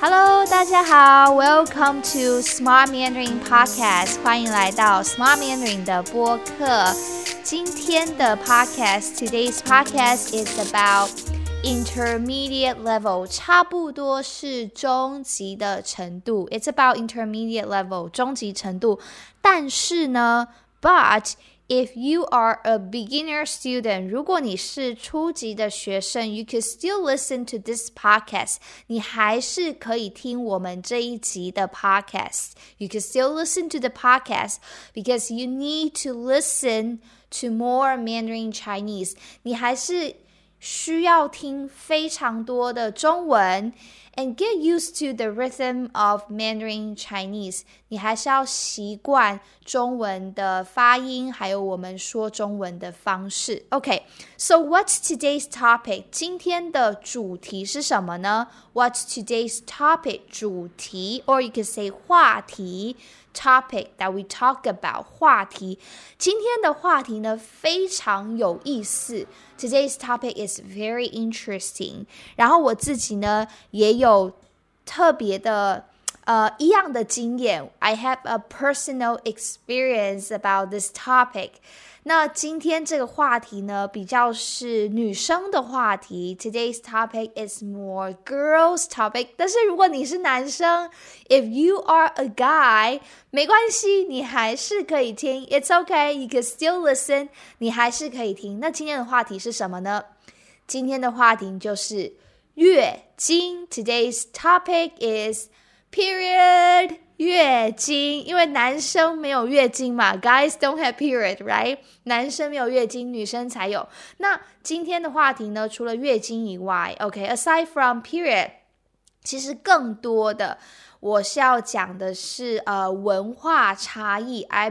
Hello，大家好，Welcome to Smart Mandarin Podcast，欢迎来到 Smart Mandarin 的播客。今天的 Podcast，Today's Podcast is about intermediate level，差不多是中级的程度。It's about intermediate level，中级程度。但是呢，But if you are a beginner student，如果你是初级的学生，you can still listen to this podcast。你还是可以听我们这一集的 podcast。You can still listen to the podcast because you need to listen to more Mandarin Chinese。你还是需要听非常多的中文。 and get used to the rhythm of Mandarin Chinese。你还是要习惯中文的发音，还有我们说中文的方式。OK，so、okay, what's today's topic？今天的主题是什么呢？What's today's topic？主题，or you can say 话题。topic that we talk about 话题。今天的话题呢非常有意思。Today's topic is very interesting。然后我自己呢也有 特别的呃一样的经验。I have a personal experience about this topic。那今天这个话题呢，比较是女生的话题。Today's topic is more girls topic。但是如果你是男生，if you are a guy，没关系，你还是可以听。It's okay, you can still listen。你还是可以听。那今天的话题是什么呢？今天的话题就是 月经。Today's topic is period。月经，因为男生没有月经嘛，guys don't have period，right？男生没有月经，女生才有。那今天的话题呢，除了月经以外，OK，aside from period，其实更多的我是要讲的是呃文化差异。I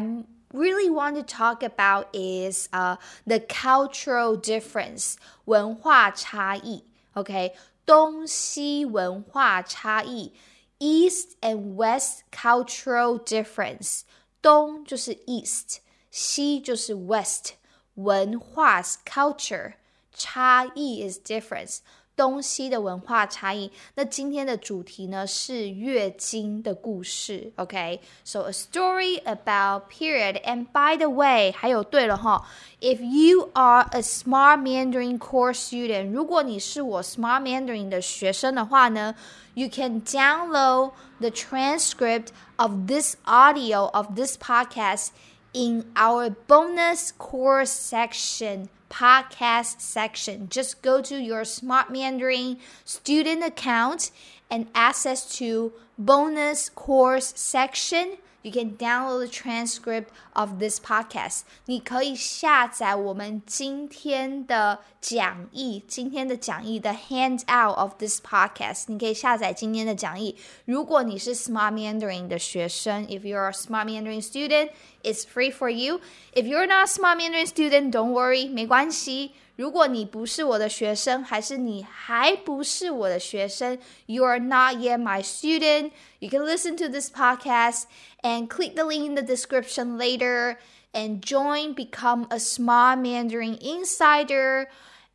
really want to talk about is uh the cultural difference，文化差异。OK， 东西文化差异。East and West cultural difference，东就是 East，西就是 West，文化 culture，差异 is difference。 东西的文化差异。那今天的主题呢是月经的故事。OK，so、okay? a story about period. And by the way，还有对了哈，if you are a Smart Mandarin course student，如果你是我 Smart Mandarin 的学生的话呢，you can download the transcript of this audio of this podcast in our bonus course section podcast section. Just go to your Smart Mandarin student account and access to bonus course section you can download the transcript of this podcast. 你可以下载我们今天的讲义，今天的讲义的 handout of this podcast。你可以下载今天的讲义。如果你是 Smart Mandarin 的学生，if you're a Smart Mandarin student, it's free for you. If you're not a Smart Mandarin student, don't worry，没关系。 如果你不是我的学生，还是你还不是我的学生，You are not yet my student. You can listen to this podcast and click the link in the description later and join become a Smart Mandarin insider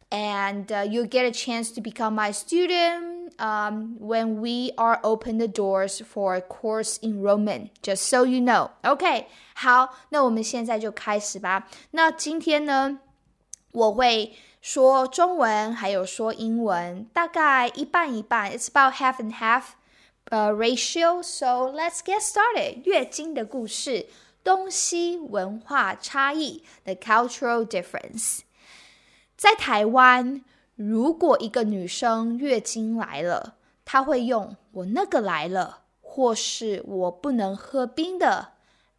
and uh, you'll get a chance to become my student um, when we are open the doors for course enrollment. Just so you know. Okay. 好，那我们现在就开始吧。那今天呢？我会说中文，还有说英文，大概一半一半。It's about half and half，呃、ratio. So let's get started. 月经的故事，东西文化差异，the cultural difference。在台湾，如果一个女生月经来了，她会用“我那个来了”或是“我不能喝冰的”，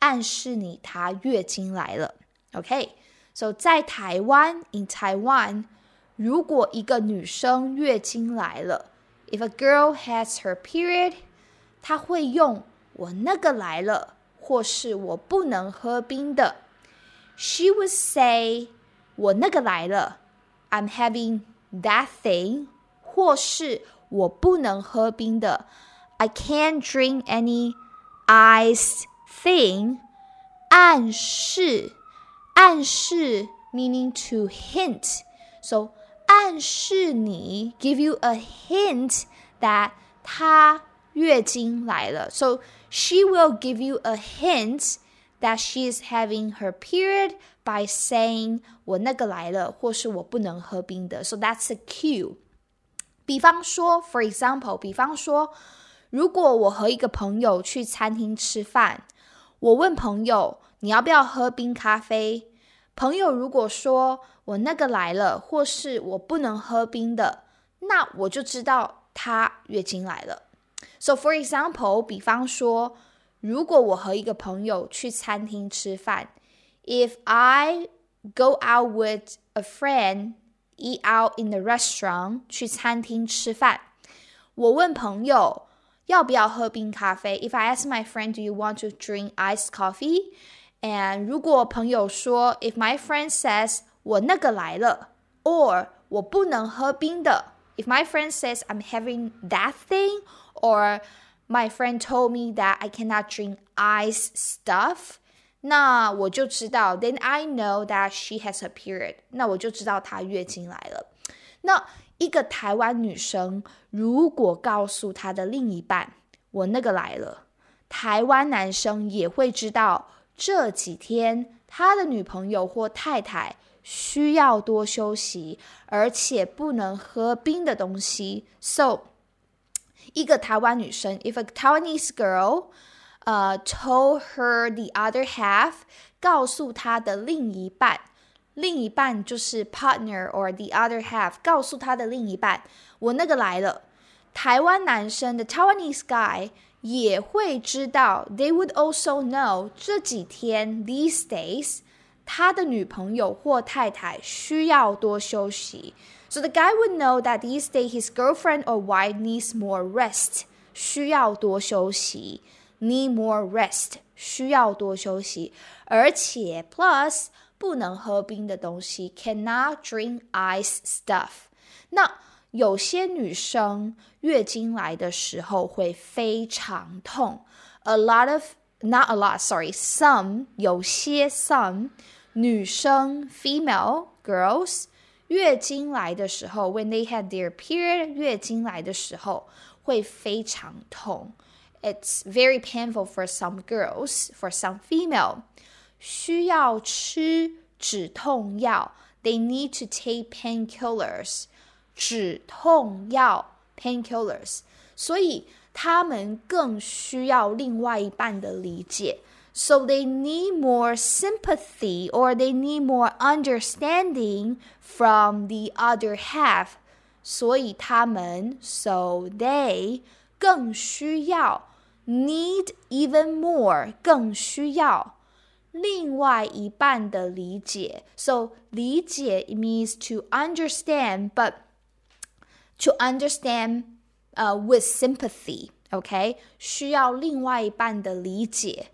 暗示你她月经来了。OK。So 在台湾，in Taiwan，如果一个女生月经来了，if a girl has her period，她会用我那个来了，或是我不能喝冰的。She would say 我那个来了，I'm having that thing，或是我不能喝冰的，I can't drink any iced thing，暗示。 暗示 meaning to hint. So 暗示你 give you a hint that 他 月经来了。So she will give you a hint that she is having her period by saying 我那个来了，或是我不能喝冰的。So that's a cue. 比方说，for example，比方说，如果我和一个朋友去餐厅吃饭，我问朋友 你要不要喝冰咖啡？朋友如果说我那个来了，或是我不能喝冰的，那我就知道她月经来了。So for example，比方说，如果我和一个朋友去餐厅吃饭，If I go out with a friend eat out in the restaurant 去餐厅吃饭，我问朋友要不要喝冰咖啡。If I ask my friend, Do you want to drink iced coffee? And 如果朋友说，If my friend says 我那个来了，or 我不能喝冰的，If my friend says I'm having that thing, or my friend told me that I cannot drink ice stuff，那我就知道，then I know that she has her period，那我就知道她月经来了。那一个台湾女生如果告诉她的另一半我那个来了，台湾男生也会知道 这几天他的女朋友或太太需要多休息，而且不能喝冰的东西。So，一个台湾女生，if a Taiwanese girl 呃、uh,，told her the other half，告诉她的另一半，另一半就是 partner or the other half，告诉他的另一半，我那个来了。台湾男生的 Taiwanese guy 也会知道，they would also know 这几天 these days 他的女朋友或太太需要多休息。So the guy would know that these days his girlfriend or wife needs more rest，需要多休息。need more rest，需要多休息，而且 plus 不能喝冰的东西，cannot drink ice stuff。那 有些女生月经来的时候会非常痛，a lot of not a lot sorry some 有些 some 女生 female girls 月经来的时候，when they had their period 月经来的时候会非常痛。it's very painful for some girls, for some female. 需要吃止痛药，they need to take painkillers. 止痛药 painkillers，所以他们更需要另外一半的理解。So they need more sympathy or they need more understanding from the other half. 所以他们 so they 更需要 need even more 更需要另外一半的理解。So 理解 means to understand, but to understand uh, with sympathy. OK，需要另外一半的理解。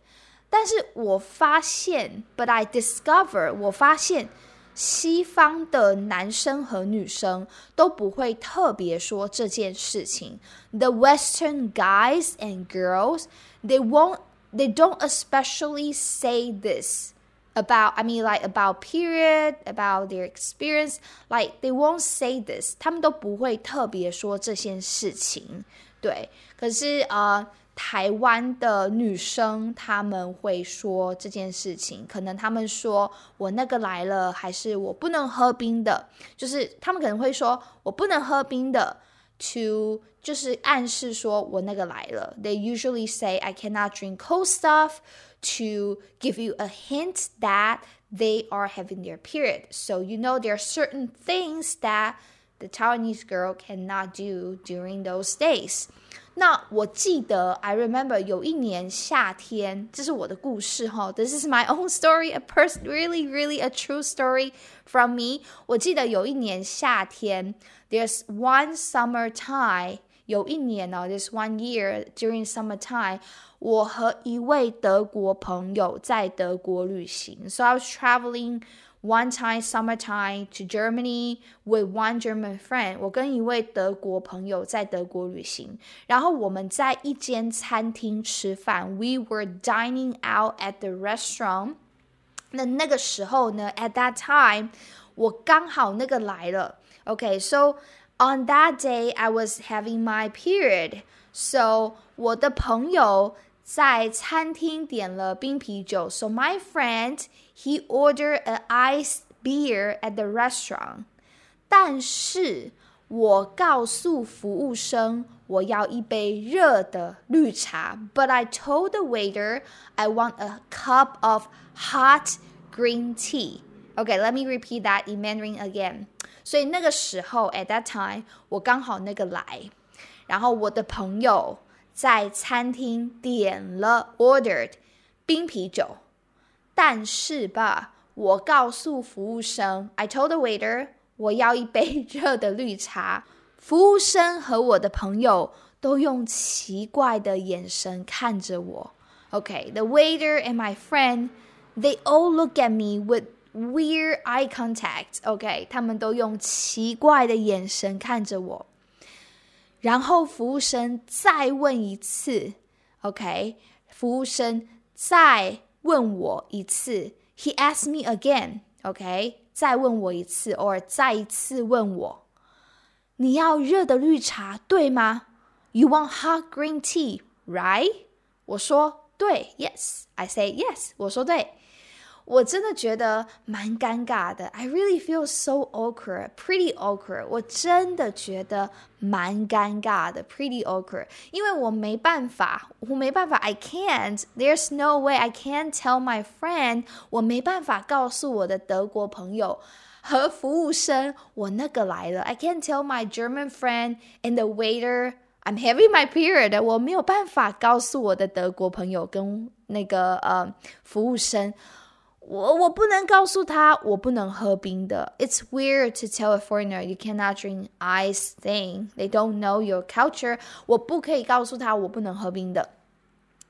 但是我发现，but I discover，我发现。西方的男生和女生都不会特别说这件事情。The Western guys and girls, they won't, they don't especially say this about, I mean, like about period, about their experience, like they won't say this. 他们都不会特别说这件事情。对，可是呃。台湾的女生他们会说这件事情，可能他们说我那个来了，还是我不能喝冰的，就是他们可能会说我不能喝冰的，to 就是暗示说我那个来了。They usually say I cannot drink cold stuff to give you a hint that they are having their period. So you know there are certain things that the Taiwanese girl cannot do during those days. 那我记得，I remember 有一年夏天，这是我的故事哈。This is my own story, a person really, really a true story from me。我记得有一年夏天，There's one summer time，有一年呢，There's one year during summer time， 我和一位德国朋友在德国旅行。So I was traveling one time summertime to Germany with one German friend。我跟一位德国朋友在德国旅行，然后我们在一间餐厅吃饭。We were dining out at the restaurant。那那个时候呢，at that time，我刚好那个来了。Okay, so On that day, I was having my period. So 我的朋友 在餐厅点了冰啤酒。So my friend he ordered an iced beer at the restaurant. 但是我告诉服务生我要一杯热的绿茶。But I told the waiter I want a cup of hot green tea. Okay, let me repeat that in Mandarin again. 所以那个时候，at that time，我刚好那个来，然后我的朋友 在餐厅点了 ordered 冰啤酒，但是吧，我告诉服务生，I told the waiter 我要一杯热的绿茶。服务生和我的朋友都用奇怪的眼神看着我。Okay, the waiter and my friend, they all look at me with weird eye contact. OK，他们都用奇怪的眼神看着我。 然后服务生再问一次，OK，服务生再问我一次，He asked me again，OK，再问我一次，or 再一次问我，你要热的绿茶对吗？You want hot green tea，right？我说对，Yes，I say yes，我说对。我真的觉得蛮尴尬的。I really feel so awkward, pretty awkward。我真的觉得蛮尴尬的，pretty awkward。因为我没办法，我没办法，I can't. There's no way I can't tell my friend。我没办法告诉我的德国朋友和服务生，我那个来了。I can't tell my German friend and the waiter I'm having my period。我没有办法告诉我的德国朋友跟那个呃服务生。 我我不能告诉他我不能喝冰的。It's weird to tell a foreigner you cannot drink ice thing. They don't know your culture. 我不可以告诉他我不能喝冰的。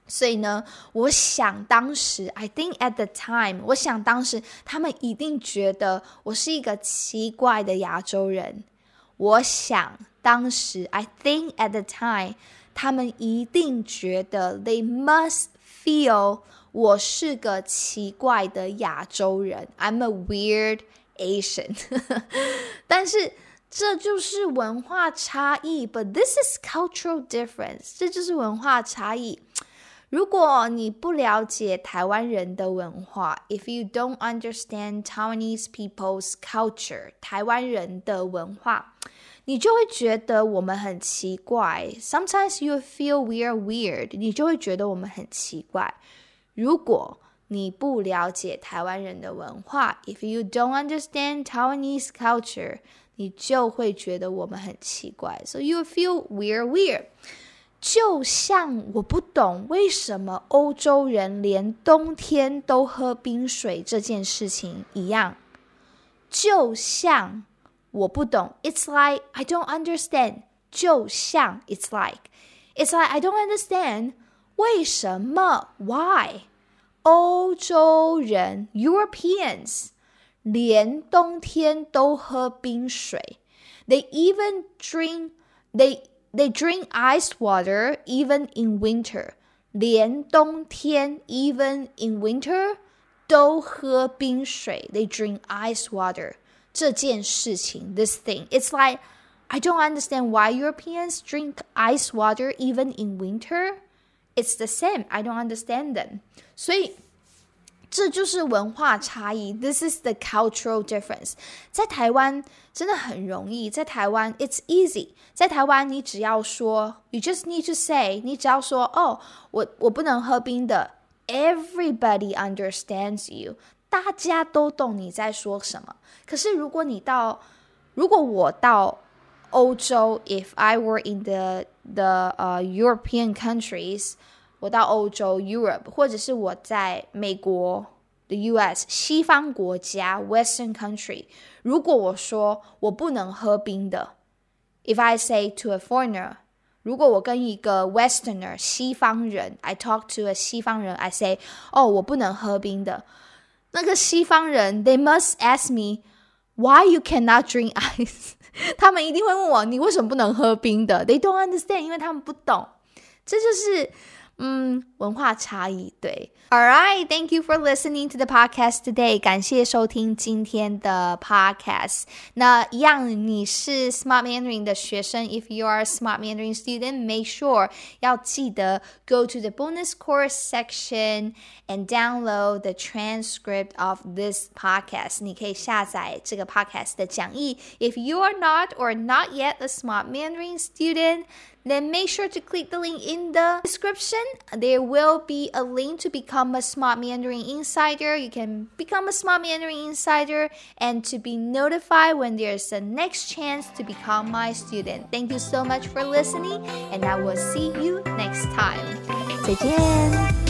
所以呢，我想当时，I think at the time，我想当时他们一定觉得我是一个奇怪的亚洲人。我想当时，I think at the time，他们一定觉得 they must feel。 我是个奇怪的亚洲人，I'm a weird Asian 但是这就是文化差异，But this is cultural difference，这就是文化差异。如果你不了解台湾人的文化，If you don't understand Taiwanese people's culture，台湾人的文化，你就会觉得我们很奇怪。Sometimes you feel we're weird，你就会觉得我们很奇怪。 如果你不了解台湾人的文化，if you don't understand Taiwanese culture，你就会觉得我们很奇怪。So you feel weird, weird。就像我不懂为什么欧洲人连冬天都喝冰水这件事情一样。就像我不懂，It's like I don't understand。就像 It's like It's like I don't understand。 为什么？Why？欧洲人 Europeans 连冬天都喝冰水。They even drink they they drink ice water even in winter. 连冬天 even in winter 都喝冰水。They drink ice water. 这件事情 this thing it's like I don't understand why Europeans drink ice water even in winter it's the same. I don't understand them. 所以这就是文化差异。This is the cultural difference. 在台湾真的很容易，在台湾 it's easy. 在台湾你只要说，you just need to say，你只要说哦，我我不能喝冰的。Everybody understands you. 大家都懂你在说什么。可是如果你到，如果我到 欧洲，if I were in the the uh European countries，我到欧洲 Europe，或者是我在美国 the U.S. 西方国家 Western country，如果我说我不能喝冰的，if I say to a foreigner，如果我跟一个 Westerner 西方人，I talk to a 西方人，I say，哦，我不能喝冰的，那个西方人 they must ask me Why you cannot drink ice。他们一定会问我，你为什么不能喝冰的？They don't understand，因为他们不懂。这就是嗯，文化差异对。All right, thank you for listening to the podcast today. 感谢收听今天的 podcast。那一样，你是 Smart Mandarin 的学生，If you are a Smart Mandarin student, make sure 要记得 go to the bonus course section and download the transcript of this podcast. 你可以下载这个 podcast 的讲义。If you are not or not yet a Smart Mandarin student, then make sure to click the link in the description. There will be a link to become a Smart Mandarin Insider. You can become a Smart Mandarin Insider and to be notified when there's a next chance to become my student. Thank you so much for listening, and I will see you next time. 再见。